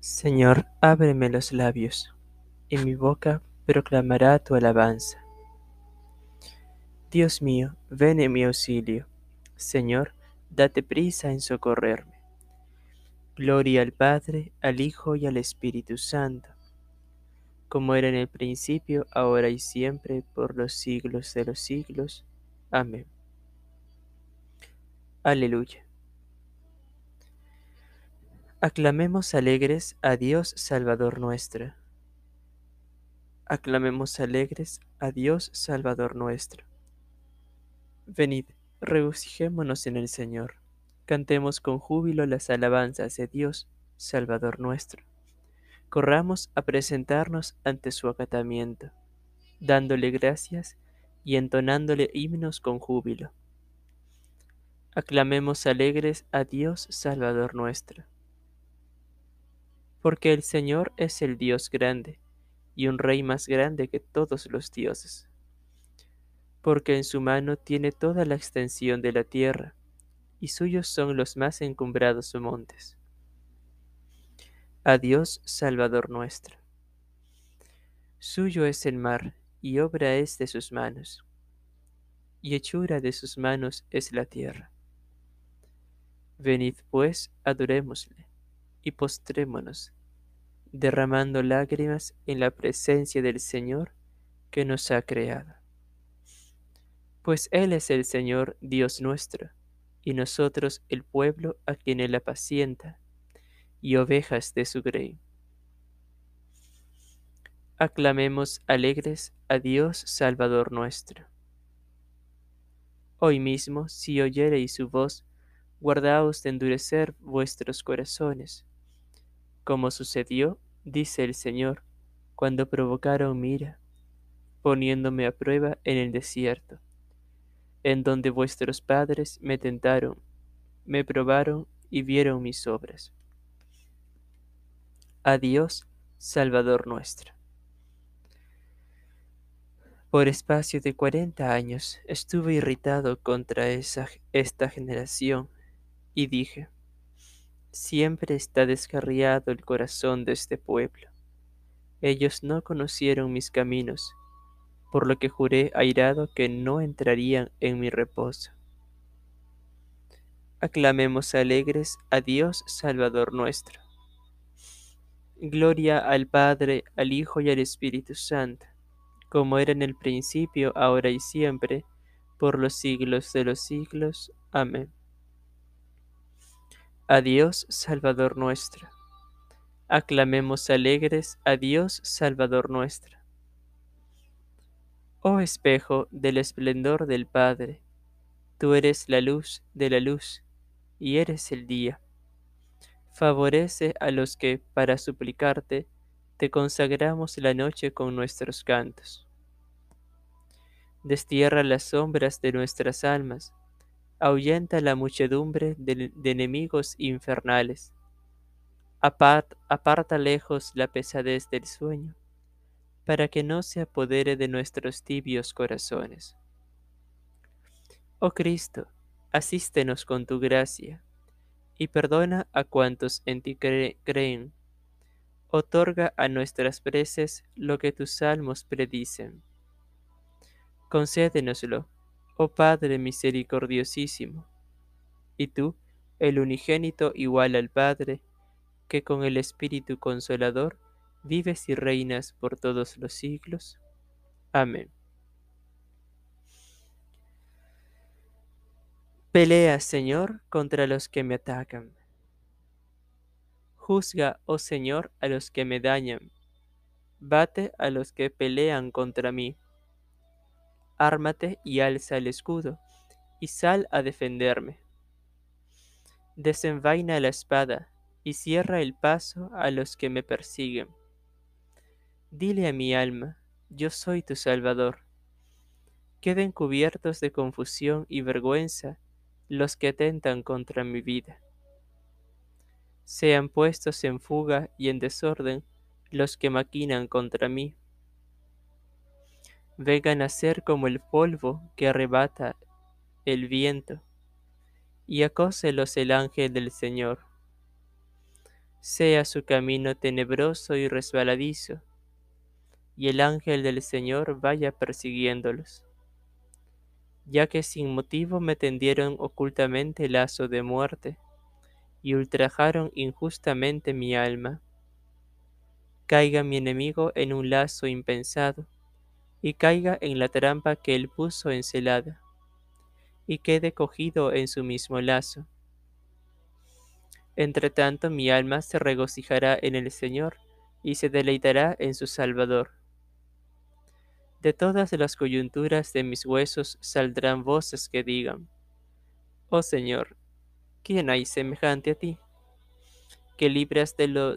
Señor, ábreme los labios, y mi boca proclamará tu alabanza. Dios mío, ven en mi auxilio. Señor, date prisa en socorrerme. Gloria al Padre, al Hijo y al Espíritu Santo, como era en el principio, ahora y siempre, por los siglos de los siglos. Amén. Aleluya. Aclamemos alegres a Dios Salvador nuestro. Aclamemos alegres a Dios Salvador nuestro. Venid, regocijémonos en el Señor. Cantemos con júbilo las alabanzas de Dios Salvador nuestro. Corramos a presentarnos ante su acatamiento, dándole gracias y entonándole himnos con júbilo. Aclamemos alegres a Dios Salvador nuestro porque el Señor es el Dios grande, y un Rey más grande que todos los dioses. Porque en su mano tiene toda la extensión de la tierra, y suyos son los más encumbrados montes. A Dios Salvador nuestro. Suyo es el mar, y obra es de sus manos, y hechura de sus manos es la tierra. Venid pues, adorémosle y postrémonos, derramando lágrimas en la presencia del Señor que nos ha creado. Pues Él es el Señor Dios nuestro, y nosotros el pueblo a quien Él apacienta, y ovejas de su grey. Aclamemos alegres a Dios Salvador nuestro. Hoy mismo, si oyereis su voz, guardaos de endurecer vuestros corazones, como sucedió, dice el Señor, cuando provocaron mi ira, poniéndome a prueba en el desierto, en donde vuestros padres me tentaron, me probaron y vieron mis obras. Adiós, Salvador nuestro. Por espacio de cuarenta años estuve irritado contra esta generación y dije, Siempre está descarriado el corazón de este pueblo. Ellos no conocieron mis caminos, por lo que juré airado que no entrarían en mi reposo. Aclamemos alegres a Dios Salvador nuestro. Gloria al Padre, al Hijo y al Espíritu Santo, como era en el principio, ahora y siempre, por los siglos de los siglos. Amén. A Dios Salvador nuestro. Aclamemos alegres a Dios Salvador nuestro. Oh espejo del esplendor del Padre, tú eres la luz de la luz y eres el día. Favorece a los que, para suplicarte, te consagramos la noche con nuestros cantos. Destierra las sombras de nuestras almas ahuyenta la muchedumbre de, enemigos infernales. aparta lejos la pesadez del sueño, para que no se apodere de nuestros tibios corazones. Oh Cristo, asístenos con tu gracia, y perdona a cuantos en ti creen. Otorga a nuestras preces lo que tus salmos predicen. Concédenoslo oh Padre misericordiosísimo, y tú, el unigénito igual al Padre, que con el Espíritu Consolador vives y reinas por todos los siglos. Amén. Pelea, Señor, contra los que me atacan. Juzga, oh Señor, a los que me dañan. Bate a los que pelean contra mí ármate y alza el escudo, y sal a defenderme. Desenvaina la espada, y cierra el paso a los que me persiguen. Dile a mi alma, yo soy tu Salvador. Queden cubiertos de confusión y vergüenza los que atentan contra mi vida. Sean puestos en fuga y en desorden los que maquinan contra mí vengan a ser como el polvo que arrebata el viento, y acóselos el ángel del Señor. sea su camino tenebroso y resbaladizo, y el ángel del Señor vaya persiguiéndolos, ya que sin motivo me tendieron ocultamente lazo de muerte, y ultrajaron injustamente mi alma. Caiga mi enemigo en un lazo impensado, y caiga en la trampa que él puso encelada, y quede cogido en su mismo lazo. Entre tanto mi alma se regocijará en el Señor, y se deleitará en su Salvador. De todas las coyunturas de mis huesos saldrán voces que digan, Oh Señor, ¿quién hay semejante a ti? Que libras de lo,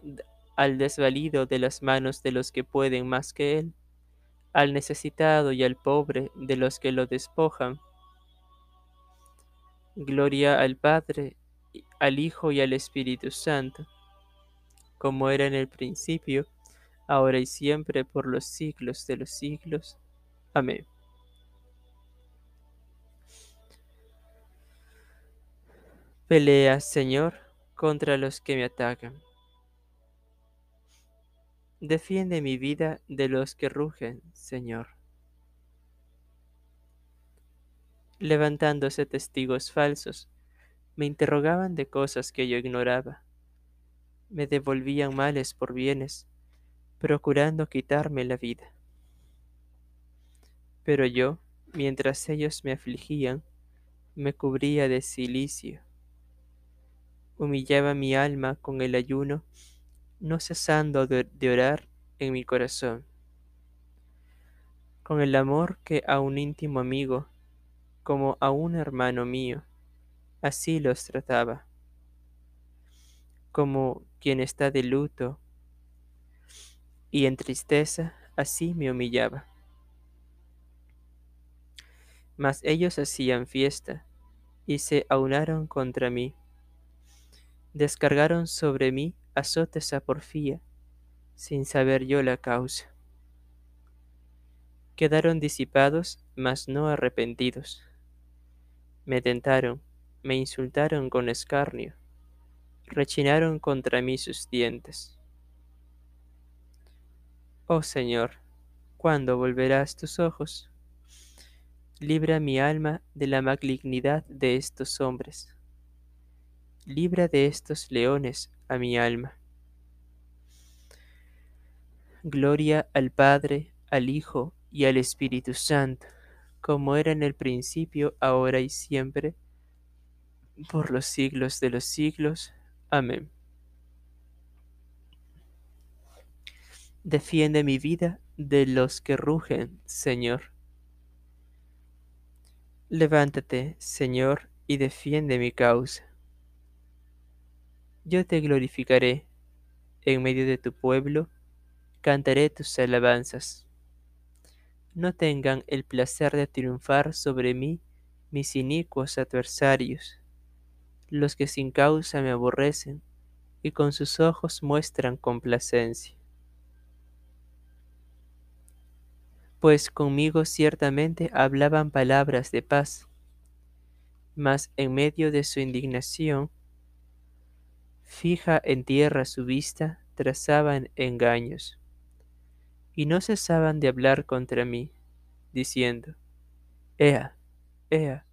al desvalido de las manos de los que pueden más que él, al necesitado y al pobre de los que lo despojan. Gloria al Padre, al Hijo y al Espíritu Santo, como era en el principio, ahora y siempre, por los siglos de los siglos. Amén. Pelea, Señor, contra los que me atacan. Defiende mi vida de los que rugen, Señor. Levantándose testigos falsos, me interrogaban de cosas que yo ignoraba. Me devolvían males por bienes, procurando quitarme la vida. Pero yo, mientras ellos me afligían, me cubría de silicio. Humillaba mi alma con el ayuno, no cesando de, orar en mi corazón. Con el amor que a un íntimo amigo, como a un hermano mío, así los trataba. Como quien está de luto y en tristeza, así me humillaba. Mas ellos hacían fiesta y se aunaron contra mí. Descargaron sobre mí azotes a porfía, sin saber yo la causa. Quedaron disipados, mas no arrepentidos. Me tentaron, me insultaron con escarnio, rechinaron contra mí sus dientes. Oh Señor, ¿cuándo volverás tus ojos? Libra mi alma de la malignidad de estos hombres. Libra de estos leones a mi alma. Gloria al Padre, al Hijo y al Espíritu Santo, como era en el principio, ahora y siempre, por los siglos de los siglos. Amén. Defiende mi vida de los que rugen, Señor. Levántate, Señor, y defiende mi causa. Yo te glorificaré en medio de tu pueblo, cantaré tus alabanzas. No tengan el placer de triunfar sobre mí mis inicuos adversarios, los que sin causa me aborrecen y con sus ojos muestran complacencia. pues conmigo ciertamente hablaban palabras de paz, mas en medio de su indignación, fija en tierra su vista, trazaban engaños, y no cesaban de hablar contra mí, diciendo, Ea, Ea,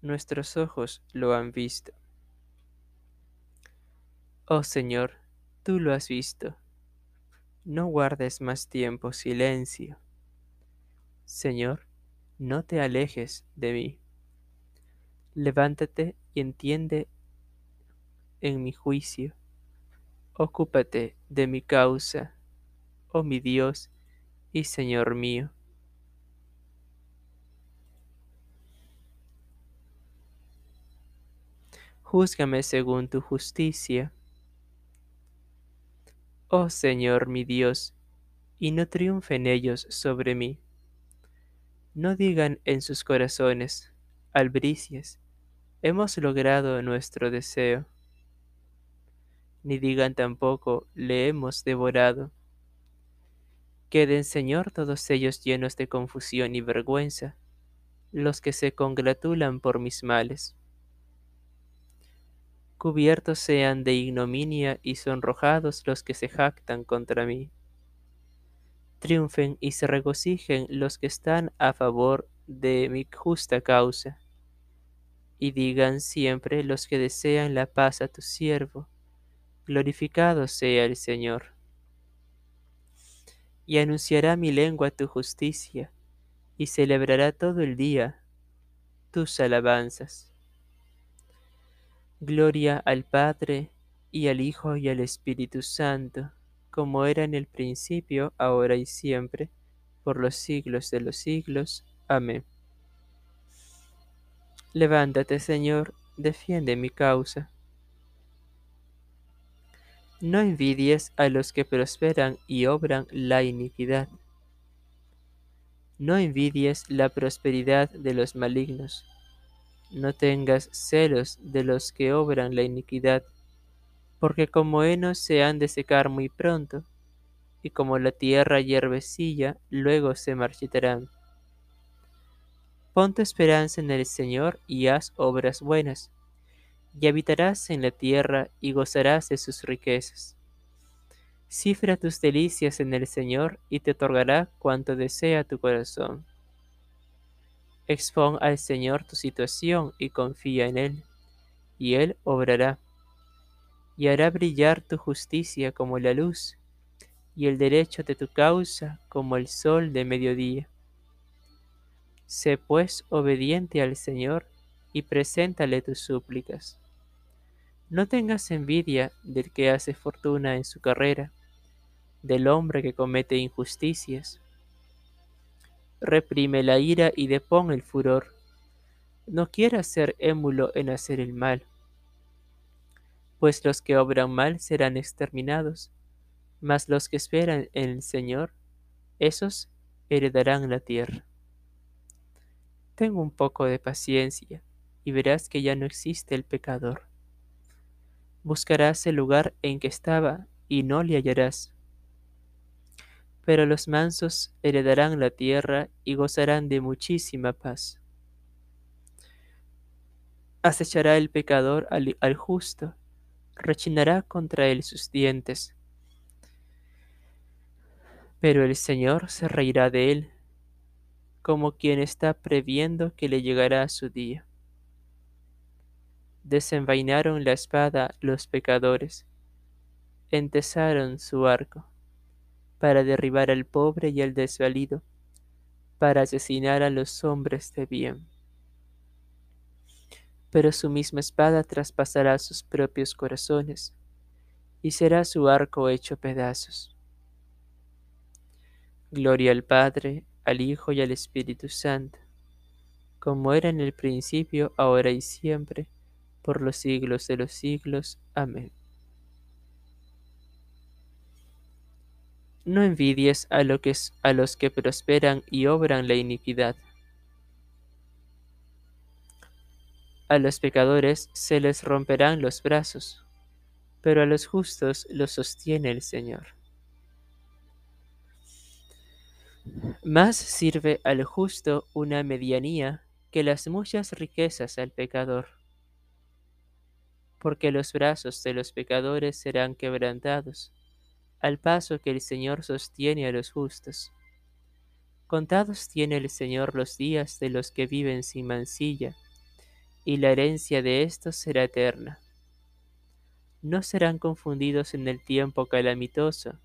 nuestros ojos lo han visto. Oh Señor, tú lo has visto. No guardes más tiempo silencio. Señor, no te alejes de mí. Levántate y entiende en mi juicio. Ocúpate de mi causa, oh mi Dios y Señor mío. Júzgame según tu justicia. Oh Señor mi Dios, y no triunfen ellos sobre mí no digan en sus corazones, albricias, hemos logrado nuestro deseo. Ni digan tampoco, le hemos devorado. Queden, Señor, todos ellos llenos de confusión y vergüenza, los que se congratulan por mis males. Cubiertos sean de ignominia y sonrojados los que se jactan contra mí. Triunfen y se regocijen los que están a favor de mi justa causa. Y digan siempre los que desean la paz a tu siervo, glorificado sea el Señor. Y anunciará mi lengua tu justicia, y celebrará todo el día tus alabanzas. Gloria al Padre, y al Hijo, y al Espíritu Santo, como era en el principio, ahora y siempre, por los siglos de los siglos. Amén. Levántate, Señor, defiende mi causa. No envidies a los que prosperan y obran la iniquidad. No envidies la prosperidad de los malignos. No tengas celos de los que obran la iniquidad, porque como henos se han de secar muy pronto, y como la tierra hierbecilla, luego se marchitarán. Pon tu esperanza en el Señor y haz obras buenas y habitarás en la tierra y gozarás de sus riquezas. Cifra tus delicias en el Señor y te otorgará cuanto desea tu corazón. Expon al Señor tu situación y confía en Él, y Él obrará, y hará brillar tu justicia como la luz, y el derecho de tu causa como el sol de mediodía. Sé pues obediente al Señor y preséntale tus súplicas. No tengas envidia del que hace fortuna en su carrera, del hombre que comete injusticias. Reprime la ira y depón el furor. No quieras ser émulo en hacer el mal, pues los que obran mal serán exterminados, mas los que esperan en el Señor, esos heredarán la tierra. Tengo un poco de paciencia y verás que ya no existe el pecador buscarás el lugar en que estaba y no le hallarás. Pero los mansos heredarán la tierra y gozarán de muchísima paz. Acechará el pecador al, al justo, rechinará contra él sus dientes. Pero el Señor se reirá de él, como quien está previendo que le llegará su día desenvainaron la espada los pecadores, entesaron su arco, para derribar al pobre y al desvalido, para asesinar a los hombres de bien. Pero su misma espada traspasará sus propios corazones, y será su arco hecho pedazos. Gloria al Padre, al Hijo y al Espíritu Santo, como era en el principio, ahora y siempre, por los siglos de los siglos. Amén. No envidies a, los que prosperan y obran la iniquidad. A los pecadores se les romperán los brazos, pero a los justos los sostiene el Señor. Más sirve al justo una medianía que las muchas riquezas al pecador porque los brazos de los pecadores serán quebrantados, al paso que el Señor sostiene a los justos. Contados tiene el Señor los días de los que viven sin mancilla, y la herencia de éstos será eterna. No serán confundidos en el tiempo calamitoso,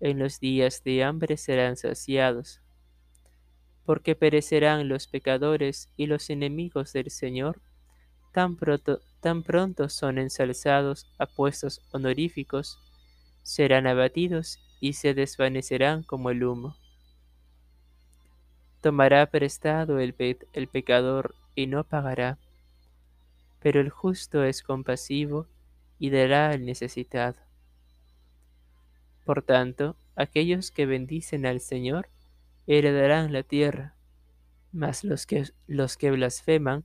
en los días de hambre serán saciados, porque perecerán los pecadores y los enemigos del Señor tan pronto, tan pronto son ensalzados a puestos honoríficos, serán abatidos y se desvanecerán como el humo. Tomará prestado el, el pecador y no pagará, pero el justo es compasivo y dará al necesitado. Por tanto, aquellos que bendicen al Señor heredarán la tierra, mas los que, los que blasfeman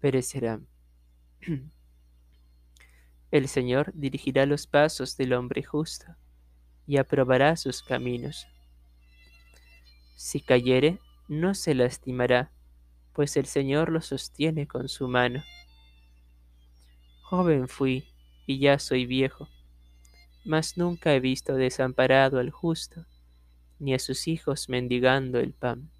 perecerán. El Señor dirigirá los pasos del hombre justo y aprobará sus caminos. Si cayere, no se lastimará, pues el Señor lo sostiene con su mano. Joven fui, y ya soy viejo, mas nunca he visto desamparado al justo, ni a sus hijos mendigando el pan.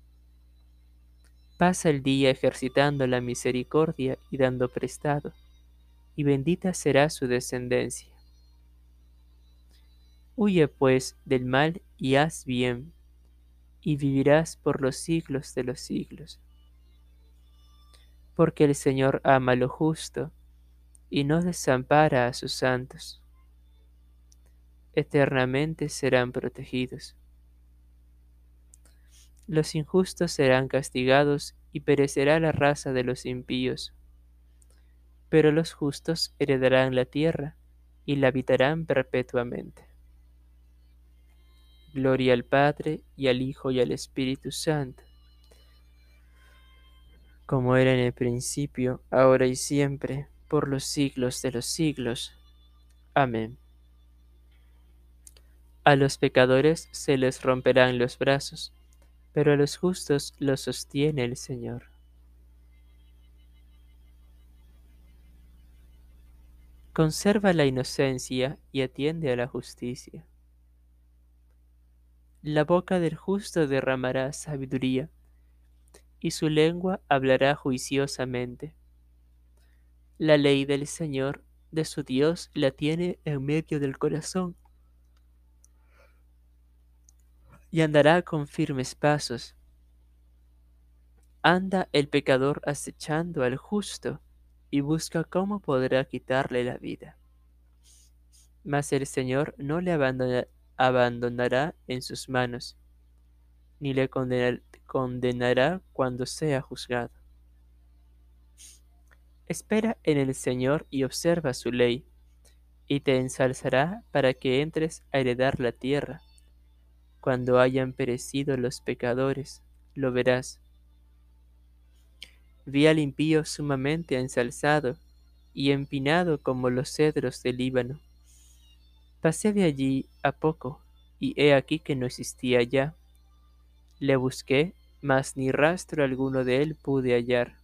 Pasa el día ejercitando la misericordia y dando prestado, y bendita será su descendencia. Huye pues del mal y haz bien, y vivirás por los siglos de los siglos. Porque el Señor ama lo justo, y no desampara a sus santos. Eternamente serán protegidos. Los injustos serán castigados y perecerá la raza de los impíos. Pero los justos heredarán la tierra y la habitarán perpetuamente. Gloria al Padre, y al Hijo, y al Espíritu Santo, como era en el principio, ahora y siempre, por los siglos de los siglos. Amén. A los pecadores se les romperán los brazos, pero a los justos los sostiene el Señor. Conserva la inocencia y atiende a la justicia. La boca del justo derramará sabiduría, y su lengua hablará juiciosamente. La ley del Señor, de su Dios, la tiene en medio del corazón, y andará con firmes pasos. Anda el pecador acechando al justo, y busca cómo podrá quitarle la vida. Mas el Señor no le abandonará en sus manos, ni le condenará cuando sea juzgado. Espera en el Señor y observa su ley, y te ensalzará para que entres a heredar la tierra. Cuando hayan perecido los pecadores, lo verás. Vi al impío sumamente ensalzado y empinado como los cedros del Líbano Pasé de allí a poco, y he aquí que no existía ya. Le busqué, mas ni rastro alguno de él pude hallar.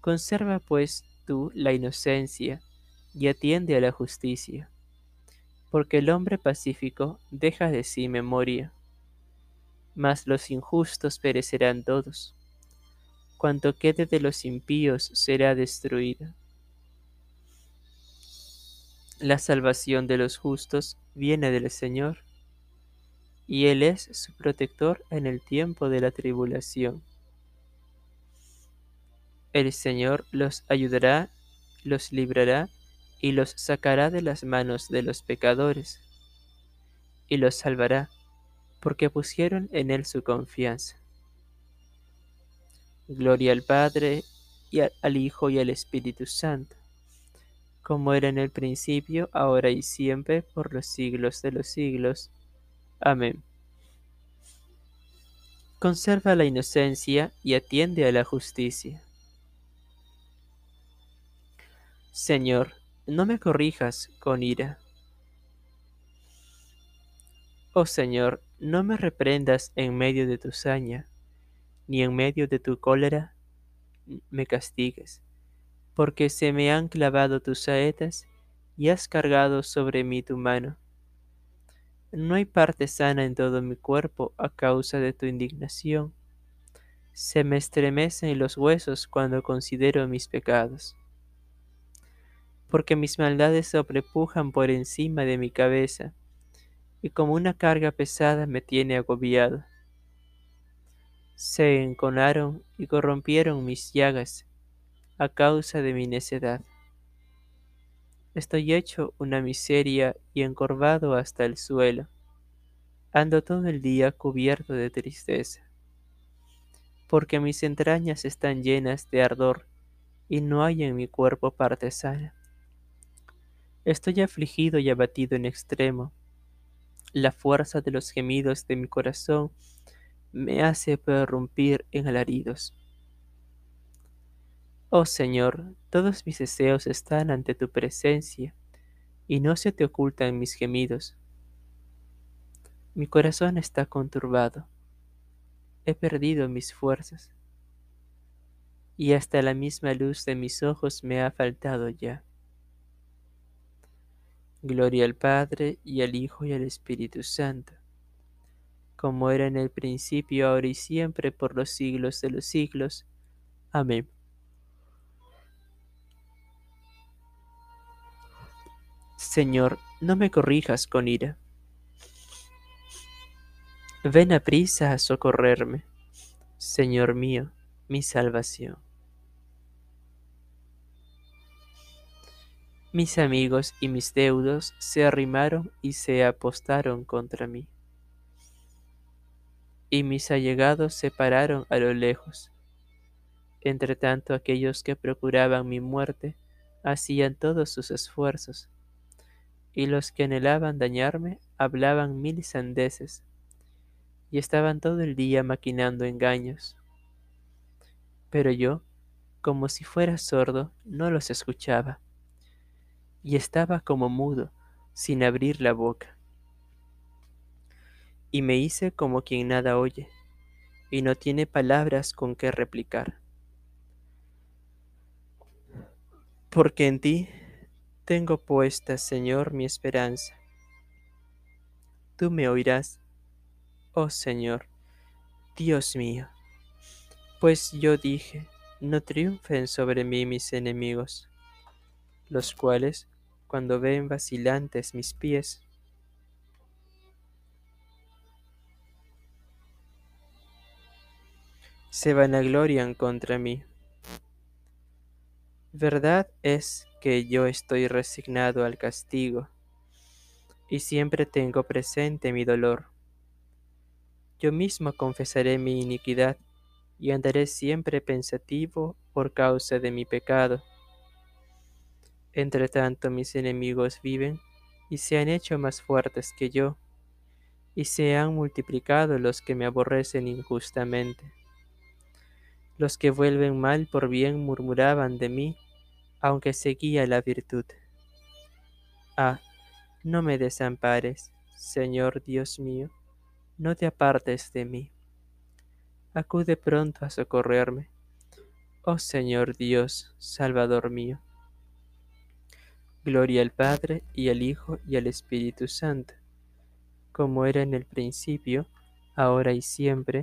Conserva pues tú la inocencia, y atiende a la justicia, porque el hombre pacífico deja de sí memoria, mas los injustos perecerán todos. Cuanto quede de los impíos será destruido. La salvación de los justos viene del Señor, y Él es su protector en el tiempo de la tribulación. El Señor los ayudará, los librará y los sacará de las manos de los pecadores, y los salvará, porque pusieron en Él su confianza. Gloria al Padre, y al Hijo, y al Espíritu Santo como era en el principio, ahora y siempre, por los siglos de los siglos. Amén. Conserva la inocencia y atiende a la justicia. Señor, no me corrijas con ira. Oh Señor, no me reprendas en medio de tu saña, ni en medio de tu cólera me castigues porque se me han clavado tus saetas y has cargado sobre mí tu mano. No hay parte sana en todo mi cuerpo a causa de tu indignación. Se me estremecen los huesos cuando considero mis pecados. Porque mis maldades sobrepujan por encima de mi cabeza, y como una carga pesada me tiene agobiado. Se enconaron y corrompieron mis llagas, a causa de mi necedad. Estoy hecho una miseria y encorvado hasta el suelo. Ando todo el día cubierto de tristeza, porque mis entrañas están llenas de ardor y no hay en mi cuerpo parte sana. Estoy afligido y abatido en extremo. La fuerza de los gemidos de mi corazón me hace prorrumpir en alaridos. Oh Señor, todos mis deseos están ante tu presencia, y no se te ocultan mis gemidos. Mi corazón está conturbado, he perdido mis fuerzas, y hasta la misma luz de mis ojos me ha faltado ya. Gloria al Padre, y al Hijo, y al Espíritu Santo, como era en el principio, ahora y siempre, por los siglos de los siglos. Amén. Señor, no me corrijas con ira. Ven a prisa a socorrerme, Señor mío, mi salvación. Mis amigos y mis deudos se arrimaron y se apostaron contra mí. Y mis allegados se pararon a lo lejos. Entre tanto aquellos que procuraban mi muerte hacían todos sus esfuerzos, y los que anhelaban dañarme hablaban mil sandeces, y estaban todo el día maquinando engaños. Pero yo, como si fuera sordo, no los escuchaba y estaba como mudo, sin abrir la boca. Y me hice como quien nada oye, y no tiene palabras con que replicar. Porque en ti tengo puesta, Señor, mi esperanza. Tú me oirás, oh Señor, Dios mío. Pues yo dije, no triunfen sobre mí mis enemigos, los cuales cuando ven vacilantes mis pies. Se vanaglorian contra mí. Verdad es que yo estoy resignado al castigo y siempre tengo presente mi dolor. Yo mismo confesaré mi iniquidad y andaré siempre pensativo por causa de mi pecado entre tanto mis enemigos viven y se han hecho más fuertes que yo, y se han multiplicado los que me aborrecen injustamente. Los que vuelven mal por bien murmuraban de mí, aunque seguía la virtud. Ah, no me desampares, Señor Dios mío, no te apartes de mí. Acude pronto a socorrerme, oh Señor Dios, Salvador mío. Gloria al Padre, y al Hijo, y al Espíritu Santo, como era en el principio, ahora y siempre,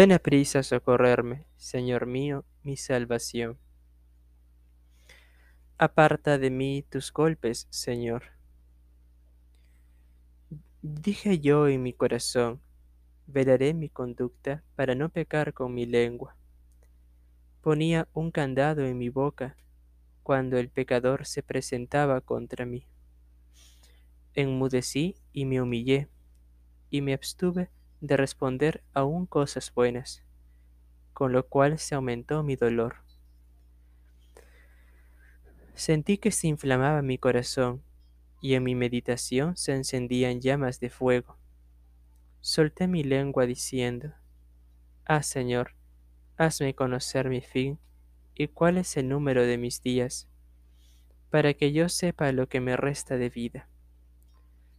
Ven a prisa a socorrerme, Señor mío, mi salvación. Aparta de mí tus golpes, Señor. Dije yo en mi corazón, velaré mi conducta para no pecar con mi lengua. Ponía un candado en mi boca cuando el pecador se presentaba contra mí. Enmudecí y me humillé, y me abstuve de responder aún cosas buenas, con lo cual se aumentó mi dolor. Sentí que se inflamaba mi corazón y en mi meditación se encendían llamas de fuego. Solté mi lengua diciendo, Ah Señor, hazme conocer mi fin y cuál es el número de mis días, para que yo sepa lo que me resta de vida.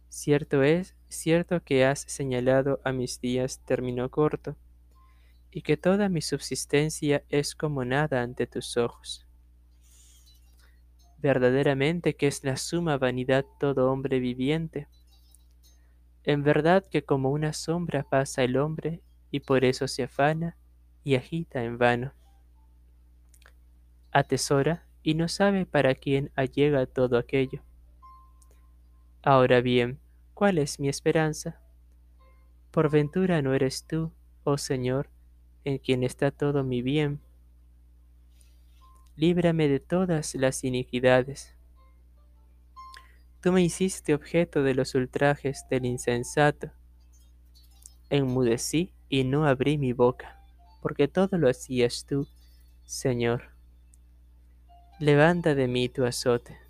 Cierto es, cierto que has señalado a mis días término corto, y que toda mi subsistencia es como nada ante tus ojos. Verdaderamente que es la suma vanidad todo hombre viviente. En verdad que como una sombra pasa el hombre, y por eso se afana y agita en vano. Atesora y no sabe para quién allega todo aquello. Ahora bien, ¿Cuál es mi esperanza? Por ventura no eres tú, oh Señor, en quien está todo mi bien. Líbrame de todas las iniquidades. Tú me hiciste objeto de los ultrajes del insensato. enmudecí y no abrí mi boca, porque todo lo hacías tú, Señor. Levanta de mí tu azote.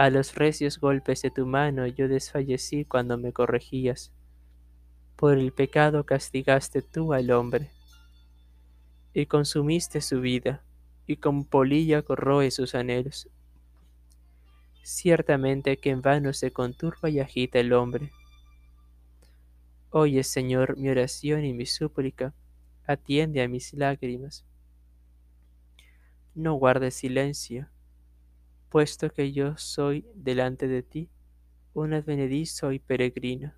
A los recios golpes de tu mano yo desfallecí cuando me corregías. Por el pecado castigaste tú al hombre, y consumiste su vida, y con polilla corroe sus anhelos. Ciertamente que en vano se conturba y agita el hombre. Oye, Señor, mi oración y mi súplica, atiende a mis lágrimas. No guardes silencio, puesto que yo soy delante de ti un advenedizo y peregrino,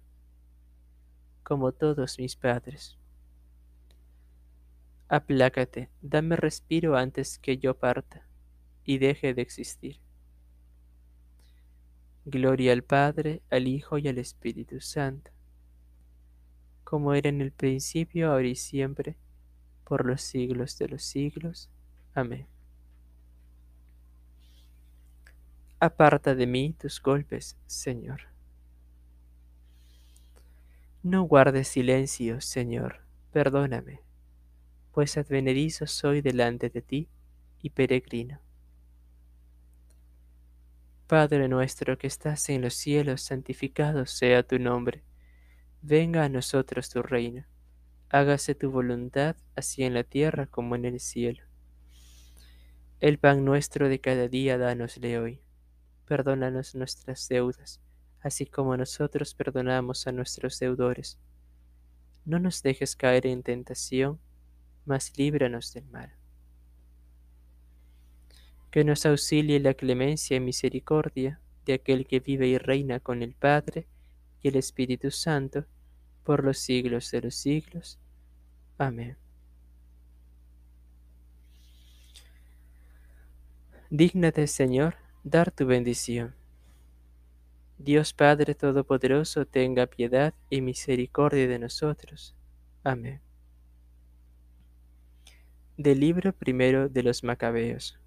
como todos mis padres. Aplácate, dame respiro antes que yo parta y deje de existir. Gloria al Padre, al Hijo y al Espíritu Santo, como era en el principio, ahora y siempre, por los siglos de los siglos. Amén. Aparta de mí tus golpes, Señor. No guardes silencio, Señor, perdóname, pues advenedizo soy delante de ti y peregrino. Padre nuestro que estás en los cielos, santificado sea tu nombre. Venga a nosotros tu reino. Hágase tu voluntad, así en la tierra como en el cielo. El pan nuestro de cada día dánosle hoy perdónanos nuestras deudas, así como nosotros perdonamos a nuestros deudores. No nos dejes caer en tentación, mas líbranos del mal. Que nos auxilie la clemencia y misericordia de aquel que vive y reina con el Padre y el Espíritu Santo, por los siglos de los siglos. Amén. Dígnate, Señor, dar tu bendición. Dios Padre Todopoderoso, tenga piedad y misericordia de nosotros. Amén. Del libro primero de los Macabeos.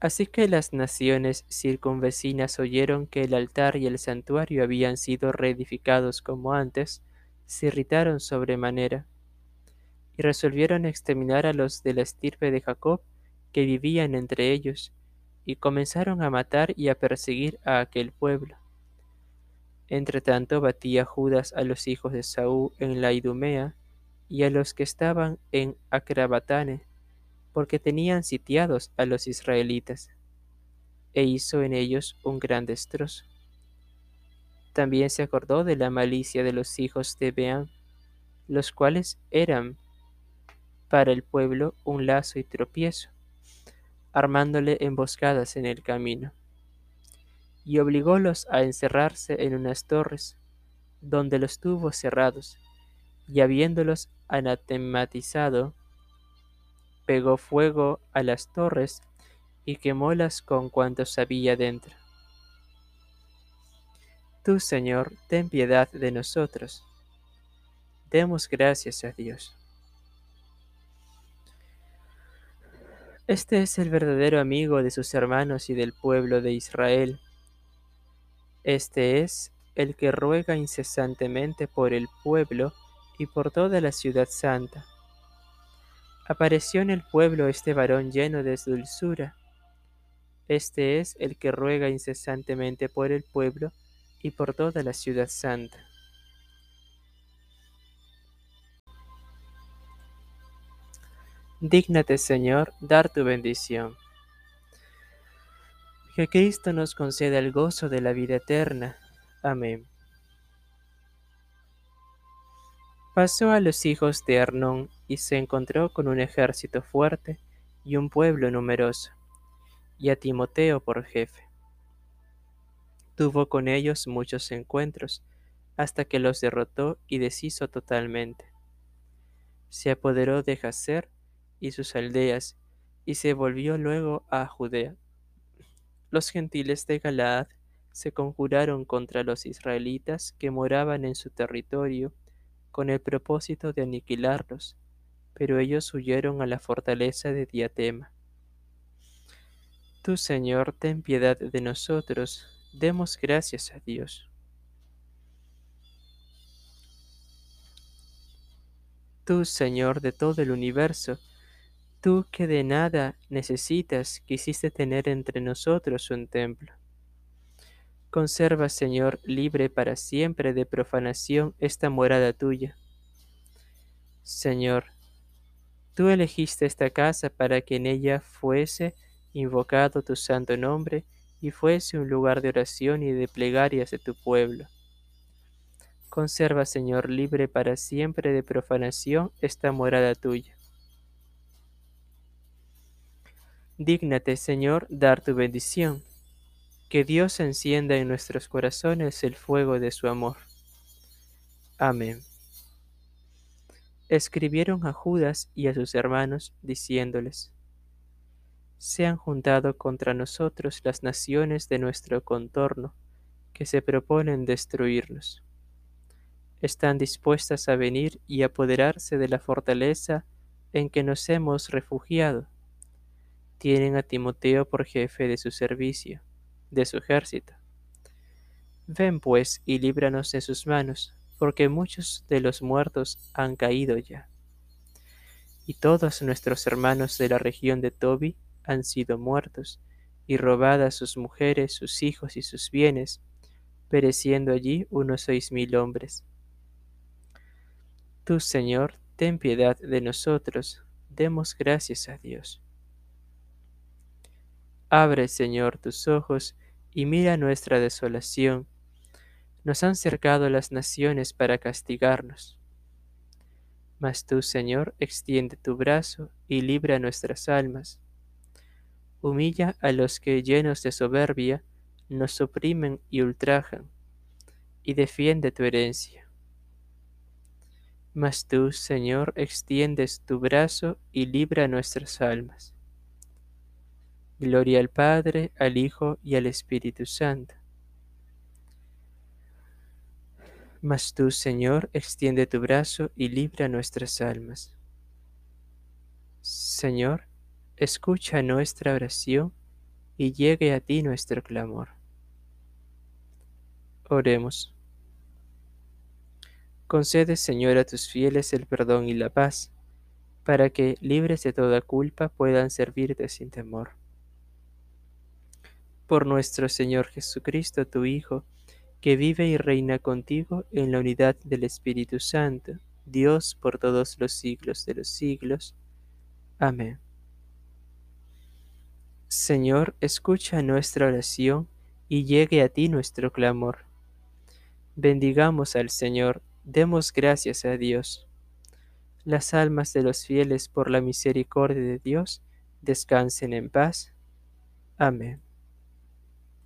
Así que las naciones circunvecinas oyeron que el altar y el santuario habían sido reedificados como antes, se irritaron sobremanera, y resolvieron exterminar a los de la estirpe de Jacob que vivían entre ellos, y comenzaron a matar y a perseguir a aquel pueblo. Entretanto batía Judas a los hijos de Saúl en la Idumea y a los que estaban en Acrabatane, porque tenían sitiados a los israelitas, e hizo en ellos un gran destrozo. También se acordó de la malicia de los hijos de Beán, los cuales eran para el pueblo un lazo y tropiezo armándole emboscadas en el camino. Y obligólos a encerrarse en unas torres, donde los tuvo cerrados, y habiéndolos anatematizado, pegó fuego a las torres y quemólas con cuantos había dentro. Tú, Señor, ten piedad de nosotros. Demos gracias a Dios. Este es el verdadero amigo de sus hermanos y del pueblo de Israel. Este es el que ruega incesantemente por el pueblo y por toda la ciudad santa. Apareció en el pueblo este varón lleno de dulzura. Este es el que ruega incesantemente por el pueblo y por toda la ciudad santa. Dígnate, Señor, dar tu bendición. Que Cristo nos conceda el gozo de la vida eterna. Amén. Pasó a los hijos de Arnón y se encontró con un ejército fuerte y un pueblo numeroso, y a Timoteo por jefe. Tuvo con ellos muchos encuentros, hasta que los derrotó y deshizo totalmente. Se apoderó de Jacer y sus aldeas, y se volvió luego a Judea. Los gentiles de Galaad se conjuraron contra los israelitas que moraban en su territorio con el propósito de aniquilarlos, pero ellos huyeron a la fortaleza de Diatema. Tú, Señor, ten piedad de nosotros, demos gracias a Dios. Tú, Señor de todo el universo, tú que de nada necesitas, quisiste tener entre nosotros un templo. Conserva, Señor, libre para siempre de profanación esta morada tuya. Señor, tú elegiste esta casa para que en ella fuese invocado tu santo nombre y fuese un lugar de oración y de plegarias de tu pueblo. Conserva, Señor, libre para siempre de profanación esta morada tuya. Dígnate, Señor, dar tu bendición. Que Dios encienda en nuestros corazones el fuego de su amor. Amén. Escribieron a Judas y a sus hermanos, diciéndoles, Se han juntado contra nosotros las naciones de nuestro contorno, que se proponen destruirnos están dispuestas a venir y apoderarse de la fortaleza en que nos hemos refugiado. Tienen a Timoteo por jefe de su servicio, de su ejército. Ven pues y líbranos de sus manos, porque muchos de los muertos han caído ya. Y todos nuestros hermanos de la región de Tobi han sido muertos, y robadas sus mujeres, sus hijos y sus bienes, pereciendo allí unos seis mil hombres. Tú, Señor, ten piedad de nosotros, demos gracias a Dios. Abre, Señor, tus ojos y mira nuestra desolación. Nos han cercado las naciones para castigarnos. Mas tú, Señor, extiende tu brazo y libra nuestras almas. Humilla a los que, llenos de soberbia, nos oprimen y ultrajan, y defiende tu herencia. Mas tú, Señor, extiendes tu brazo y libra nuestras almas. Gloria al Padre, al Hijo y al Espíritu Santo. Mas tú, Señor, extiende tu brazo y libra nuestras almas. Señor, escucha nuestra oración y llegue a ti nuestro clamor. Oremos. Concede, Señor, a tus fieles el perdón y la paz, para que, libres de toda culpa, puedan servirte sin temor. Por nuestro Señor Jesucristo, tu Hijo, que vive y reina contigo en la unidad del Espíritu Santo, Dios por todos los siglos de los siglos. Amén. Señor, escucha nuestra oración y llegue a ti nuestro clamor. Bendigamos al Señor Demos gracias a Dios. Las almas de los fieles por la misericordia de Dios descansen en paz. Amén.